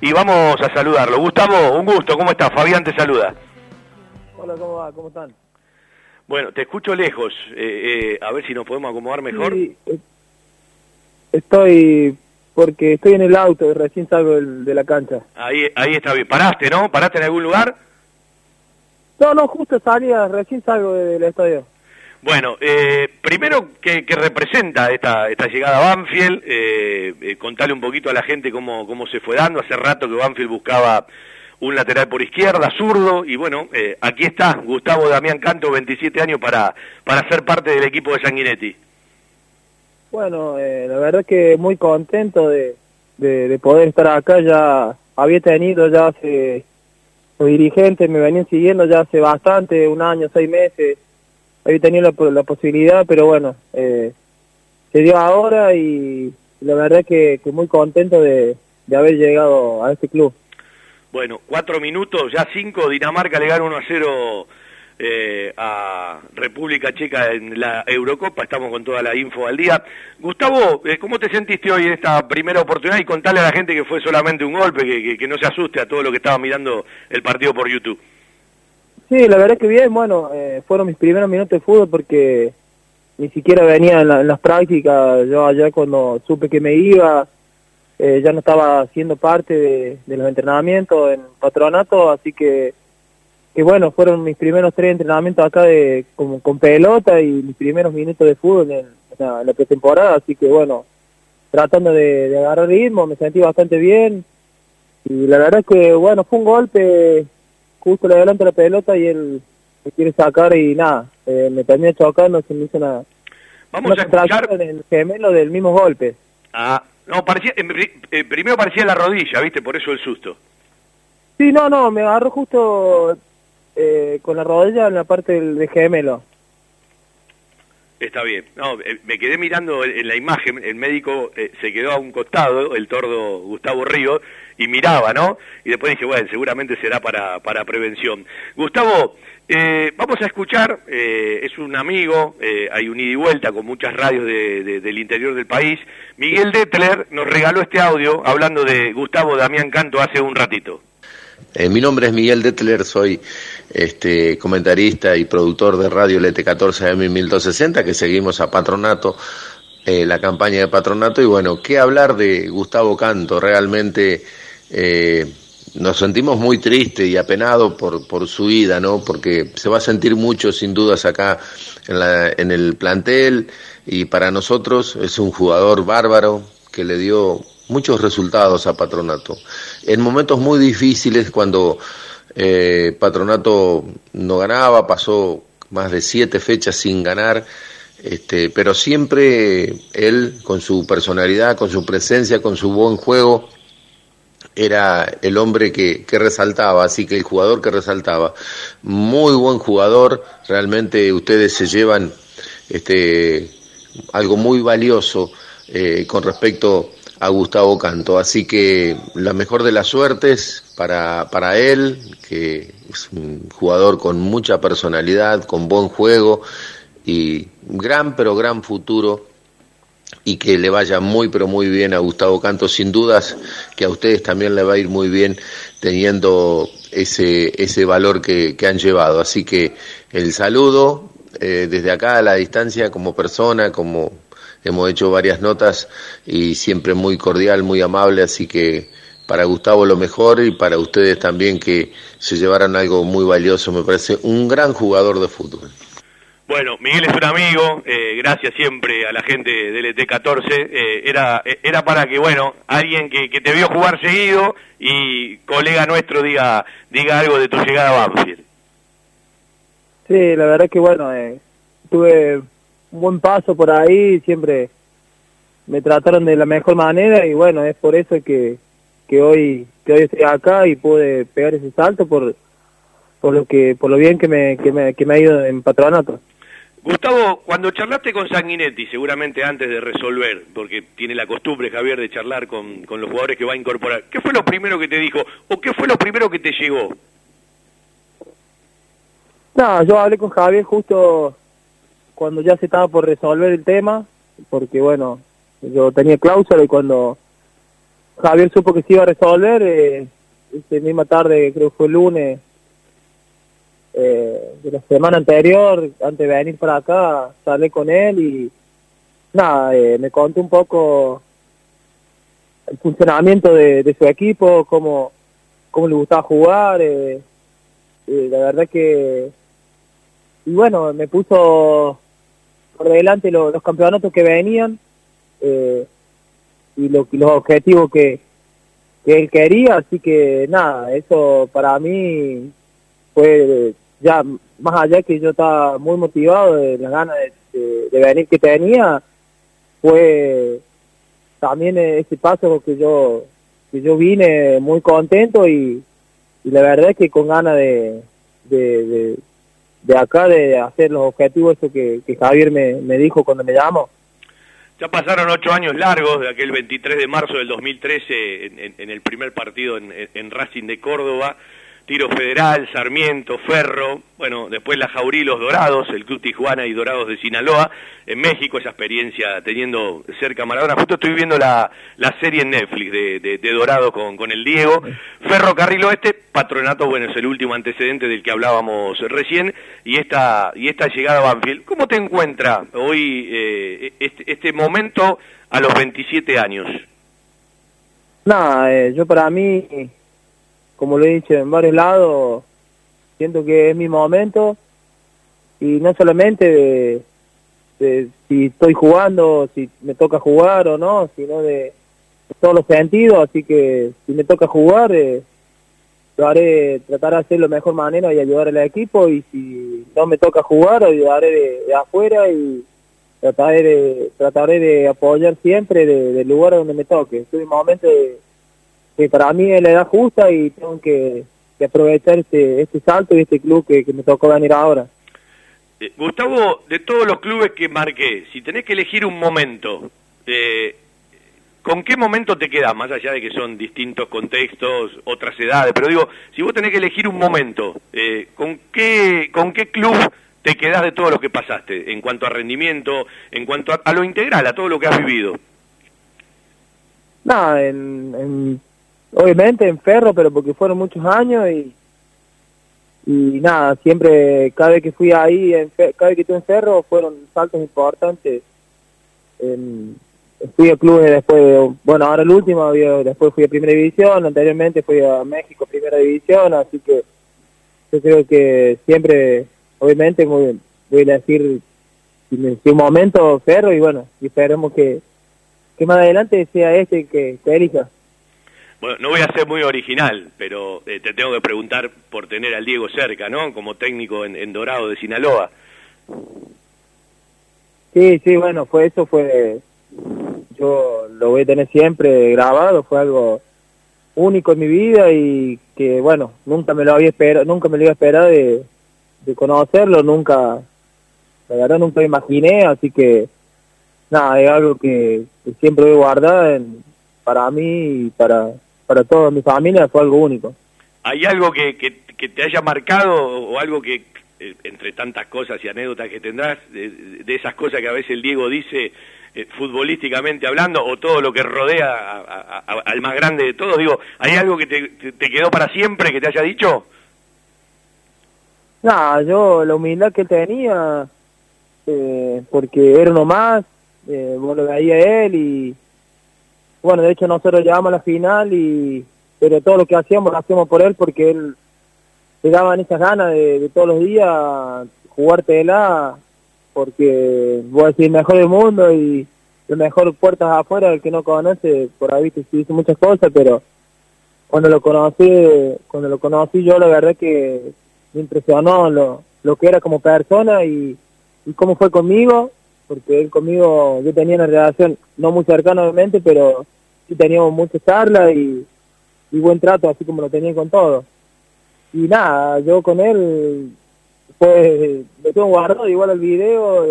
y vamos a saludarlo. Gustavo, un gusto, ¿cómo estás? Fabián te saluda. Hola, ¿cómo va? ¿Cómo están? Bueno, te escucho lejos, eh, eh, a ver si nos podemos acomodar mejor. Sí, estoy, porque estoy en el auto, recién salgo del- de la cancha. Ahí, ahí está bien. ¿Paraste, no? ¿Paraste en algún lugar? No, no, justo salía, recién salgo de- del estadio. Bueno, eh, primero, ¿qué, qué representa esta, esta llegada a Banfield? Eh, eh, contale un poquito a la gente cómo, cómo se fue dando. Hace rato que Banfield buscaba un lateral por izquierda, zurdo, y bueno, eh, aquí está Gustavo Damián Canto, 27 años, para, para ser parte del equipo de Sanguinetti. Bueno, eh, la verdad que muy contento de, de, de poder estar acá. Ya había tenido ya hace, los dirigentes me venían siguiendo ya hace bastante, un año, seis meses. Había tenido la, po- la posibilidad, pero bueno, eh, se dio ahora y la verdad que, que muy contento de, haber llegado a este club. Bueno, cuatro minutos, ya cinco, Dinamarca le gana 1 a 0 eh, a República Checa en la Eurocopa, estamos con toda la info al día. Gustavo, eh, ¿cómo te sentiste hoy en esta primera oportunidad? Y contale a la gente que fue solamente un golpe, que, que- que no se asuste a todo lo que estaba mirando el partido por YouTube. Sí, la verdad que bien, bueno, eh, fueron mis primeros minutos de fútbol porque ni siquiera venía en, la- en las prácticas, yo allá cuando supe que me iba, eh, ya no estaba siendo parte de, los entrenamientos en patronato, así que, que bueno, fueron mis primeros tres entrenamientos acá de, con, con pelota y mis primeros minutos de fútbol en, la, pretemporada, así que bueno, tratando de, de agarrar ritmo, me sentí bastante bien. Y la verdad que bueno, fue un golpe justo le adelanta la pelota y él me quiere sacar y nada, eh, me terminé chocando, se me hizo una, Vamos una a escuchar... en el gemelo del mismo golpe. Ah, no, parecía, eh, primero parecía la rodilla, ¿viste? Por eso el susto. Sí, no, no, me agarró justo eh, con la rodilla en la parte del, del gemelo. Está bien. No, eh, me quedé mirando en la imagen, el médico eh, se quedó a un costado, el tordo Gustavo Río, y miraba, ¿no? Y después dije, bueno, seguramente será para, para prevención. Gustavo, eh, vamos a escuchar, eh, es un amigo, eh, hay un ida y vuelta con muchas radios de- del interior del país. Miguel Detler nos regaló este audio hablando de Gustavo Damián Canto hace un ratito. Eh, mi nombre es Miguel Detler, soy este, comentarista y productor de Radio LT14 M1260, que seguimos a Patronato, eh, la campaña de Patronato, y bueno, qué hablar de Gustavo Canto, realmente eh, nos sentimos muy tristes y apenados por, por su ida, ¿no? Porque se va a sentir mucho, sin dudas, acá en, la, en el plantel, y para nosotros es un jugador bárbaro que le dio muchos resultados a Patronato. En momentos muy difíciles, cuando eh, Patronato no ganaba, pasó más de siete fechas sin ganar, este, pero siempre él, con su personalidad, con su presencia, con su buen juego, era el hombre que, resaltaba, así que el jugador que resaltaba. Muy buen jugador, realmente ustedes se llevan este, algo muy valioso eh, con respecto a Gustavo Canto. Así que la mejor de las suertes para, para él, que es un jugador con mucha personalidad, con buen juego y gran pero gran futuro y que le vaya muy pero muy bien a Gustavo Canto, sin dudas que a ustedes también le va a ir muy bien teniendo ese, ese valor que, que han llevado. Así que el saludo eh, desde acá a la distancia como persona, como hemos hecho varias notas y siempre muy cordial, muy amable, así que para Gustavo lo mejor y para ustedes también que se llevaran algo muy valioso, me parece un gran jugador de fútbol. Bueno, Miguel es un amigo, eh, gracias siempre a la gente del ET14. Eh, era, era para que, bueno, alguien que, que te vio jugar seguido y colega nuestro diga, diga algo de tu llegada a Banfield. Sí, la verdad que bueno, eh, tuve un buen paso por ahí, siempre me trataron de la mejor manera y bueno, es por eso que, que hoy que hoy estoy acá y pude pegar ese salto por por lo que por lo bien que me, que me, que me ha ido en patronato. Gustavo, cuando charlaste con Sanguinetti, seguramente antes de resolver, porque tiene la costumbre Javier de charlar con, con los jugadores que va a incorporar, ¿qué fue lo primero que te dijo o qué fue lo primero que te llegó? No, yo hablé con Javier justo cuando ya se estaba por resolver el tema, porque bueno, yo tenía cláusula y cuando Javier supo que se iba a resolver, eh, esa misma tarde, creo que fue el lunes, eh, de la semana anterior, antes de venir para acá, salí con él y nada, eh, me contó un poco el funcionamiento de, su equipo, cómo, cómo le gustaba jugar, eh, la verdad que, y bueno, me puso por delante los campeonatos que venían eh, y, lo, los objetivos que, que él quería, así que nada, eso para mí fue ya más allá que yo estaba muy motivado de las ganas de, venir que tenía, fue también ese paso que yo que yo vine muy contento y, y la verdad es que con ganas de, de, de, acá de hacer los objetivos eso que, que Javier me, me dijo cuando me llamó. Ya pasaron ocho años largos de aquel 23 de marzo del 2013 en, en, el primer partido en, en Racing de Córdoba. Tiro Federal, Sarmiento, Ferro, bueno, después la Jaurí, los Dorados, el Club Tijuana y Dorados de Sinaloa, en México esa experiencia teniendo cerca Maradona. Justo estoy viendo la, la serie en Netflix de, de, Dorado con, con el Diego. Ferro Carril Oeste, Patronato, bueno, es el último antecedente del que hablábamos recién, y esta, y esta llegada a Banfield. ¿Cómo te encuentra hoy eh, este, este, momento a los 27 años? Nada, eh, yo para mí como lo he dicho en varios lados, siento que es mi momento. Y no solamente de, si estoy jugando, si me toca jugar o no, sino de, todos los sentidos, así que si me toca jugar, eh, lo haré, tratar de hacer lo mejor manera y ayudar al equipo. Y si no me toca jugar, ayudaré de, afuera y trataré de, trataré de apoyar siempre del lugar donde me toque. Estoy en un momento de que para mí es la edad justa y tengo que, aprovechar este, este salto y este club que, me tocó venir ahora. Eh, Gustavo, de todos los clubes que marqué, si tenés que elegir un momento, eh, ¿con qué momento te quedas? Más allá de que son distintos contextos, otras edades, pero digo, si vos tenés que elegir un momento, eh, ¿con, qué, ¿con qué club te quedás de todo lo que pasaste? En cuanto a rendimiento, en cuanto a, lo integral, a todo lo que has vivido. Nada, en obviamente en Ferro, pero porque fueron muchos años y, y nada, siempre, cada vez que fui ahí, en, cada vez que estuve en Ferro, fueron saltos importantes. fui a clubes después, bueno, ahora el último, después fui a Primera División, anteriormente fui a México Primera División, así que yo creo que siempre, obviamente, muy, voy a decir si un momento Ferro y bueno, y esperemos que, que más adelante sea este que, que elija. Bueno, no voy a ser muy original, pero eh, te tengo que preguntar por tener al Diego cerca, ¿no? Como técnico en, Dorado de Sinaloa. Sí, sí, bueno, fue eso, fue. Yo lo voy a tener siempre grabado, fue algo único en mi vida y que, bueno, nunca me lo había esperado, nunca me lo iba a esperar de, conocerlo, nunca, la verdad nunca me imaginé, así que, nada, es algo que, siempre voy a guardar para mí y para para toda mi familia fue algo único. ¿Hay algo que, que, te haya marcado o algo que, eh, entre tantas cosas y anécdotas que tendrás, de, esas cosas que a veces el Diego dice eh, futbolísticamente hablando, o todo lo que rodea al más grande de todos, digo, ¿hay algo que te, te, quedó para siempre que te haya dicho? No, yo la humildad que tenía, eh, porque era uno más, eh, vos lo veía él y bueno, de hecho nosotros llegamos a la final y pero todo lo que hacíamos lo hacíamos por él porque él le daban esas ganas de, todos los días jugártela porque voy a decir el mejor del mundo y el mejor puertas afuera, el que no conoce, por ahí viste, hizo muchas cosas, pero cuando lo conocí, cuando lo conocí yo la verdad que me impresionó lo, lo que era como persona y, y cómo fue conmigo porque él conmigo, yo tenía una relación no muy cercana obviamente, pero sí teníamos muchas charlas y, buen trato, así como lo tenía con todos. Y nada, yo con él, pues, me tengo guardado igual el video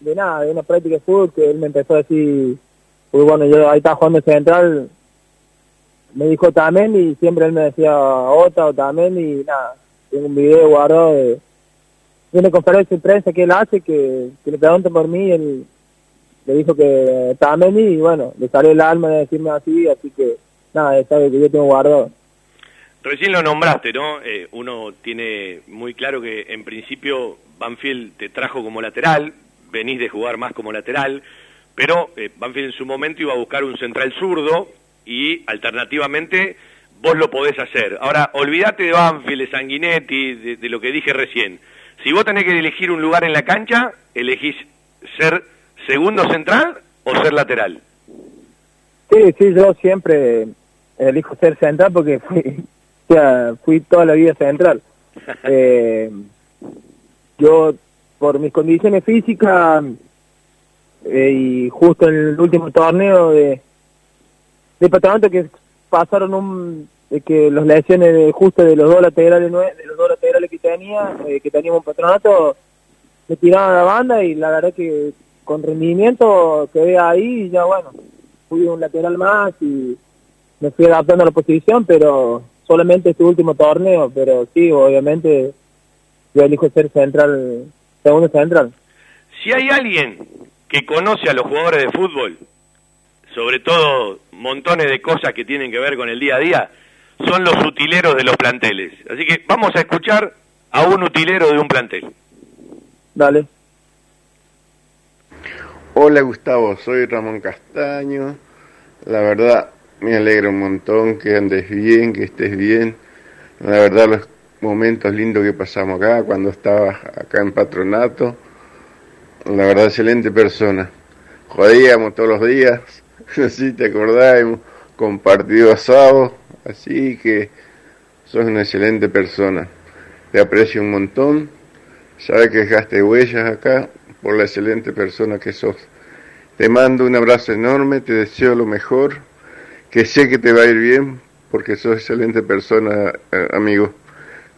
de, nada, de una práctica de fútbol que él me empezó a decir, pues bueno, yo ahí estaba jugando central, me dijo también y siempre él me decía otra o también y nada, tengo un video guardado de de una conferencia de prensa que él hace, que, le preguntan por mí, él, le dijo que también y bueno, le salió el alma de decirme así, así que nada, sabe que yo tengo guardado. Recién lo nombraste, ¿no? Eh, uno tiene muy claro que en principio Banfield te trajo como lateral, venís de jugar más como lateral, pero eh, Banfield en su momento iba a buscar un central zurdo y alternativamente vos lo podés hacer. Ahora, olvídate de Banfield, de Sanguinetti, de lo que dije recién. Si vos tenés que elegir un lugar en la cancha, elegís ser segundo central o ser lateral. Sí, sí, yo siempre elijo ser central porque fui, o sea, fui toda la vida central. eh, yo, por mis condiciones físicas eh, y justo en el último torneo de, de patronato que pasaron un de que los lesiones justo de los dos laterales de los dos laterales que tenía eh, que teníamos patronato me tiraban a la banda y la verdad que con rendimiento quedé ahí y ya bueno fui un lateral más y me fui adaptando a la posición pero solamente este último torneo pero sí obviamente yo elijo ser central segundo central. Si hay alguien que conoce a los jugadores de fútbol sobre todo montones de cosas que tienen que ver con el día a día son los utileros de los planteles. Así que vamos a escuchar a un utilero de un plantel. Dale. Hola Gustavo, soy Ramón Castaño. La verdad me alegra un montón que andes bien, que estés bien. La verdad los momentos lindos que pasamos acá cuando estabas acá en patronato. La verdad excelente persona. Jodíamos todos los días, si te acordás, hemos compartido asado Así que sos una excelente persona. Te aprecio un montón. Sabes que dejaste huellas acá por la excelente persona que sos. Te mando un abrazo enorme, te deseo lo mejor, que sé que te va a ir bien porque sos excelente persona, eh, amigo.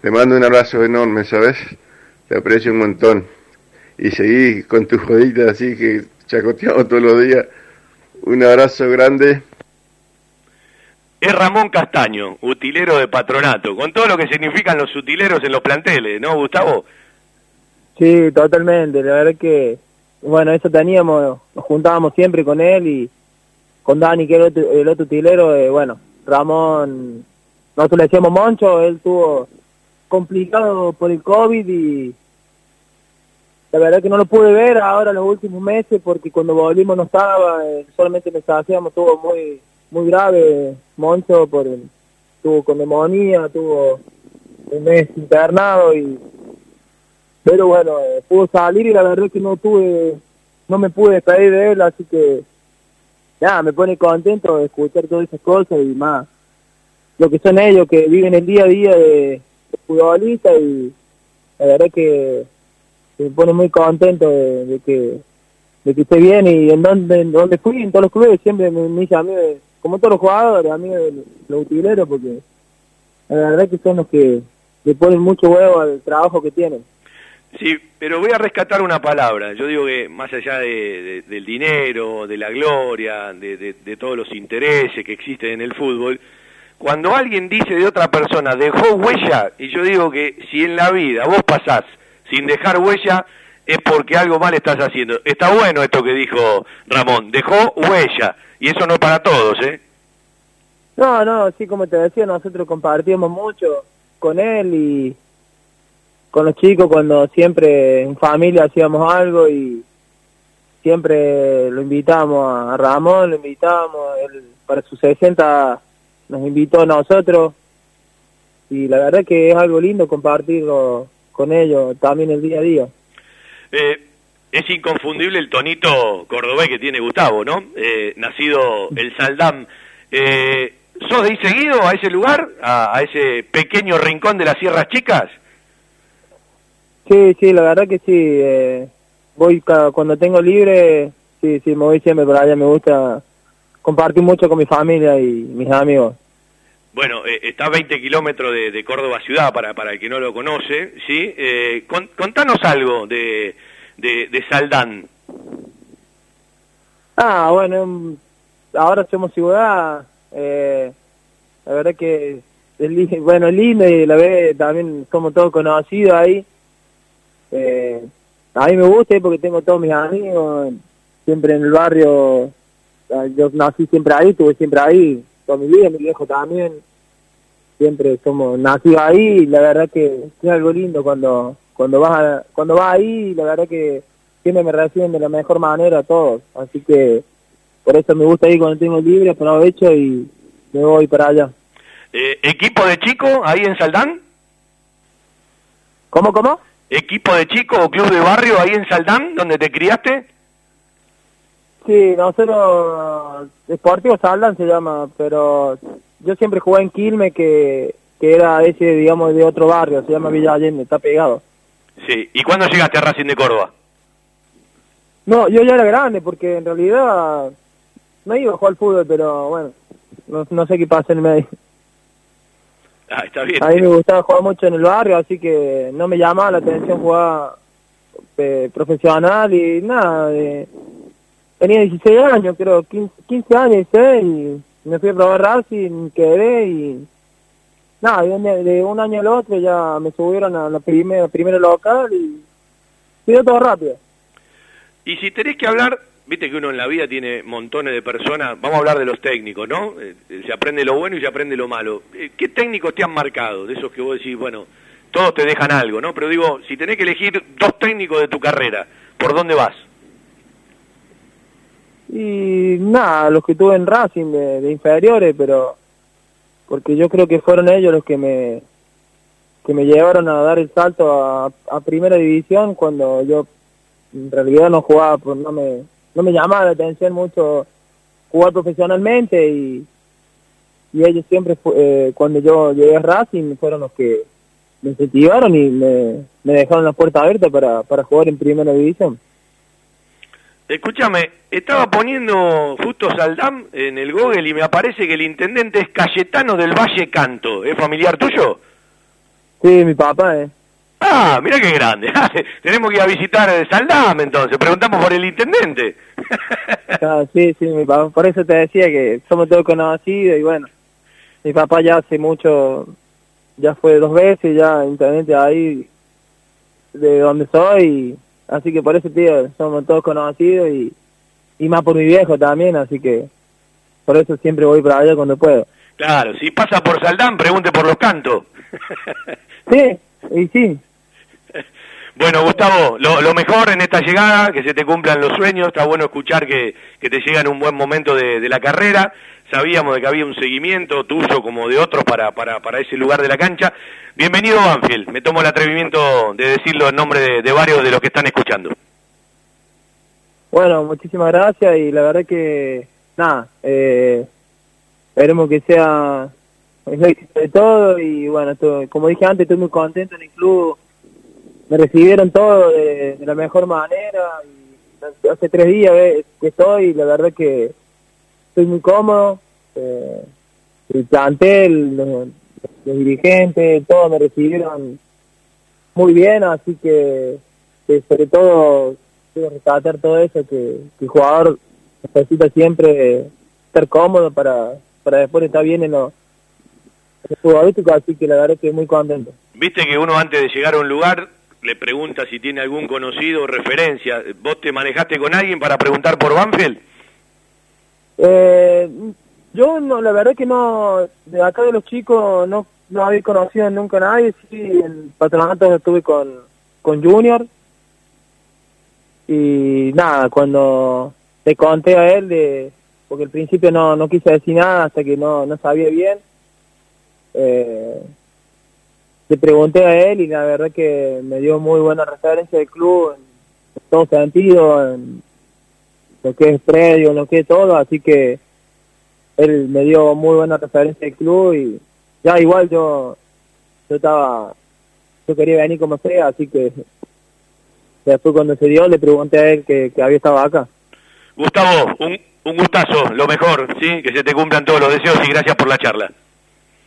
Te mando un abrazo enorme, ¿sabes? Te aprecio un montón. Y seguí con tu jodita así que chacoteamos todos los días. Un abrazo grande es Ramón Castaño, utilero de patronato, con todo lo que significan los utileros en los planteles, ¿no, Gustavo? Sí, totalmente, la verdad que, bueno, eso teníamos, nos juntábamos siempre con él y con Dani, que era el otro, utilero, eh, bueno, Ramón, nosotros le decíamos Moncho, él tuvo complicado por el COVID y la verdad que no lo pude ver ahora los últimos meses porque cuando volvimos no estaba, eh, solamente nos hacíamos, tuvo muy muy grave Moncho por tuvo con tuvo un mes internado y pero bueno, eh, pudo salir y la verdad es que no tuve, no me pude despedir de él, así que nada, me pone contento de escuchar todas esas cosas y más lo que son ellos que viven el día a día de, futbolista y la verdad que me pone muy contento de, que de que esté bien y en donde, en donde fui, en todos los clubes siempre me, me mí como todos los jugadores, amigos de los utileros, porque la verdad que son los que le ponen mucho huevo al trabajo que tienen. Sí, pero voy a rescatar una palabra. Yo digo que más allá de, del dinero, de la gloria, de, de, todos los intereses que existen en el fútbol, cuando alguien dice de otra persona, dejó huella, y yo digo que si en la vida vos pasás sin dejar huella, es porque algo mal estás haciendo. Está bueno esto que dijo Ramón, dejó huella. Y eso no para todos, ¿eh? No, no, sí, como te decía, nosotros compartíamos mucho con él y con los chicos cuando siempre en familia hacíamos algo y siempre lo invitamos a Ramón, lo invitamos, él para sus 60 nos invitó a nosotros y la verdad que es algo lindo compartirlo con ellos también el día a día. Eh, es inconfundible el tonito cordobés que tiene Gustavo, ¿no? Eh, nacido el Saldam. Eh, ¿Sos de ir seguido a ese lugar, a, ese pequeño rincón de las Sierras Chicas? Sí, sí, la verdad que sí. Eh, voy cuando tengo libre, sí, sí, me voy siempre para allá. Me gusta compartir mucho con mi familia y mis amigos. Bueno, eh, está a 20 kilómetros de, Córdoba ciudad, para, para el que no lo conoce, ¿sí? Eh, contanos algo de de, de Saldán? Ah, bueno, ahora somos ciudad, eh, la verdad que es bueno, lindo y la vez también somos todos conocidos ahí. Eh, a mí me gusta porque tengo todos mis amigos, siempre en el barrio, ah, yo nací siempre ahí, estuve siempre ahí, toda mi vida, mi viejo también, siempre somos nacidos ahí, y la verdad que es algo lindo cuando cuando vas a- cuando vas ahí, la verdad que siempre me reciben de la mejor manera a todos, así que por eso me gusta ir cuando tengo libre, aprovecho y me voy para allá. Eh, ¿Equipo de chico ahí en Saldán? ¿Cómo, cómo? ¿Equipo de chico o club de barrio ahí en Saldán, donde te criaste? Sí, nosotros, Deportivo Saldan se llama, pero yo siempre jugué en Quilmes, que, que era ese, digamos, de otro barrio, se llama Villa Allende, está pegado. Sí. ¿Y cuándo llegaste a Racing de Córdoba? No, yo ya era grande, porque en realidad no iba a jugar al fútbol, pero bueno, no, no sé qué pasa en el medio. Ah, está bien. A mí me gustaba jugar mucho en el barrio, así que no me llamaba la atención jugar eh, profesional y nada. de- tenía 16 años, creo, 15, 15 años, 16, y me fui a probar Racing, quedé y nada, de un, año al otro ya me subieron a la primera, primera local y quedó todo rápido. Y si tenés que hablar, viste que uno en la vida tiene montones de personas, vamos a hablar de los técnicos, ¿no? Eh, eh, se aprende lo bueno y se aprende lo malo. Eh, ¿Qué técnicos te han marcado? De esos que vos decís, bueno, todos te dejan algo, ¿no? Pero digo, si tenés que elegir dos técnicos de tu carrera, ¿por dónde vas? Y nada, los que tuve en Racing de, inferiores, pero porque yo creo que fueron ellos los que me que me llevaron a dar el salto a, primera división cuando yo en realidad no jugaba, pues no me no me llamaba la atención mucho jugar profesionalmente y y ellos siempre eh, cuando yo llegué a Racing fueron los que me incentivaron y me, me dejaron la puerta abierta para, para jugar en primera división. Escúchame, estaba poniendo justo Saldán en el Google y me aparece que el intendente es Cayetano del Valle Canto. ¿Es familiar tuyo? Sí, mi papá, eh. Ah, mira qué grande. Tenemos que ir a visitar Saldam entonces. Preguntamos por el intendente. Ah, sí, sí, mi papá. Por eso te decía que somos todos conocidos y bueno, mi papá ya hace mucho, ya fue dos veces ya intendente ahí de donde soy, así que por eso, tío, somos todos conocidos y, y más por mi viejo también, así que por eso siempre voy para allá cuando puedo. claro, si pasa por Saldán, pregunte por los cantos. Sí, y sí, Bueno, Gustavo, lo, mejor en esta llegada, que se te cumplan los sueños, está bueno escuchar que, te llega en un buen momento de, la carrera, sabíamos de que había un seguimiento tuyo como de otros para, para, para ese lugar de la cancha. Bienvenido Banfield, me tomo el atrevimiento de decirlo en nombre de, varios de los que están escuchando. Bueno, muchísimas gracias y la verdad que, nada, eh, esperemos que sea el éxito de todo y bueno, estoy- como dije antes, estoy muy contento en el club, me recibieron todo de, la mejor manera y hace tres días que estoy la verdad que estoy muy cómodo, eh, el plantel, los, los dirigentes, todos me recibieron muy bien, así que, sobre todo quiero rescatar todo eso, que, que el jugador necesita siempre estar cómodo para, para después estar bien en lo, en lo futbolístico, así que la verdad que muy contento. Viste que uno antes de llegar a un lugar le pregunta si tiene algún conocido o referencia. ¿Vos te manejaste con alguien para preguntar por Banfield? Eh, yo no, la verdad que no, de acá de los chicos no, no había conocido nunca nadie, sí, en patronato estuve con, con Junior y nada, cuando le conté a él de, porque al principio no, no quise decir nada hasta que no, no sabía bien, eh, le pregunté a él y la verdad que me dio muy buena referencia del club en, en todo sentido, en, lo que es predio, lo que es todo, así que él me dio muy buena referencia del club y ya igual yo yo estaba yo quería venir como sea, así que después cuando se dio le pregunté a él que, que había estado acá. Gustavo, un, un gustazo, lo mejor, ¿sí? Que se te cumplan todos los deseos y gracias por la charla.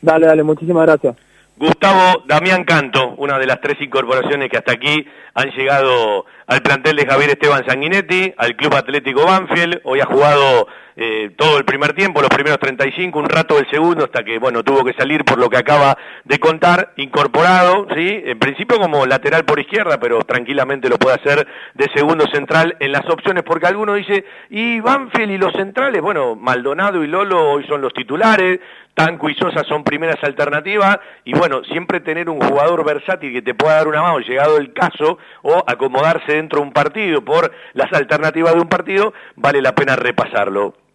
Dale, dale, muchísimas gracias. Gustavo Damián Canto, una de las tres incorporaciones que hasta aquí han llegado al plantel de Javier Esteban Sanguinetti, al Club Atlético Banfield, hoy ha jugado eh, todo el primer tiempo, los primeros 35, un rato del segundo, hasta que, bueno, tuvo que salir por lo que acaba de contar, incorporado, ¿sí? En principio como lateral por izquierda, pero tranquilamente lo puede hacer de segundo central en las opciones, porque alguno dice, ¿y Banfield y los centrales? Bueno, Maldonado y Lolo hoy son los titulares, Tanco y Sosa son primeras alternativas y bueno, siempre tener un jugador versátil que te pueda dar una mano llegado el caso o acomodarse dentro de un partido por las alternativas de un partido, vale la pena repasarlo.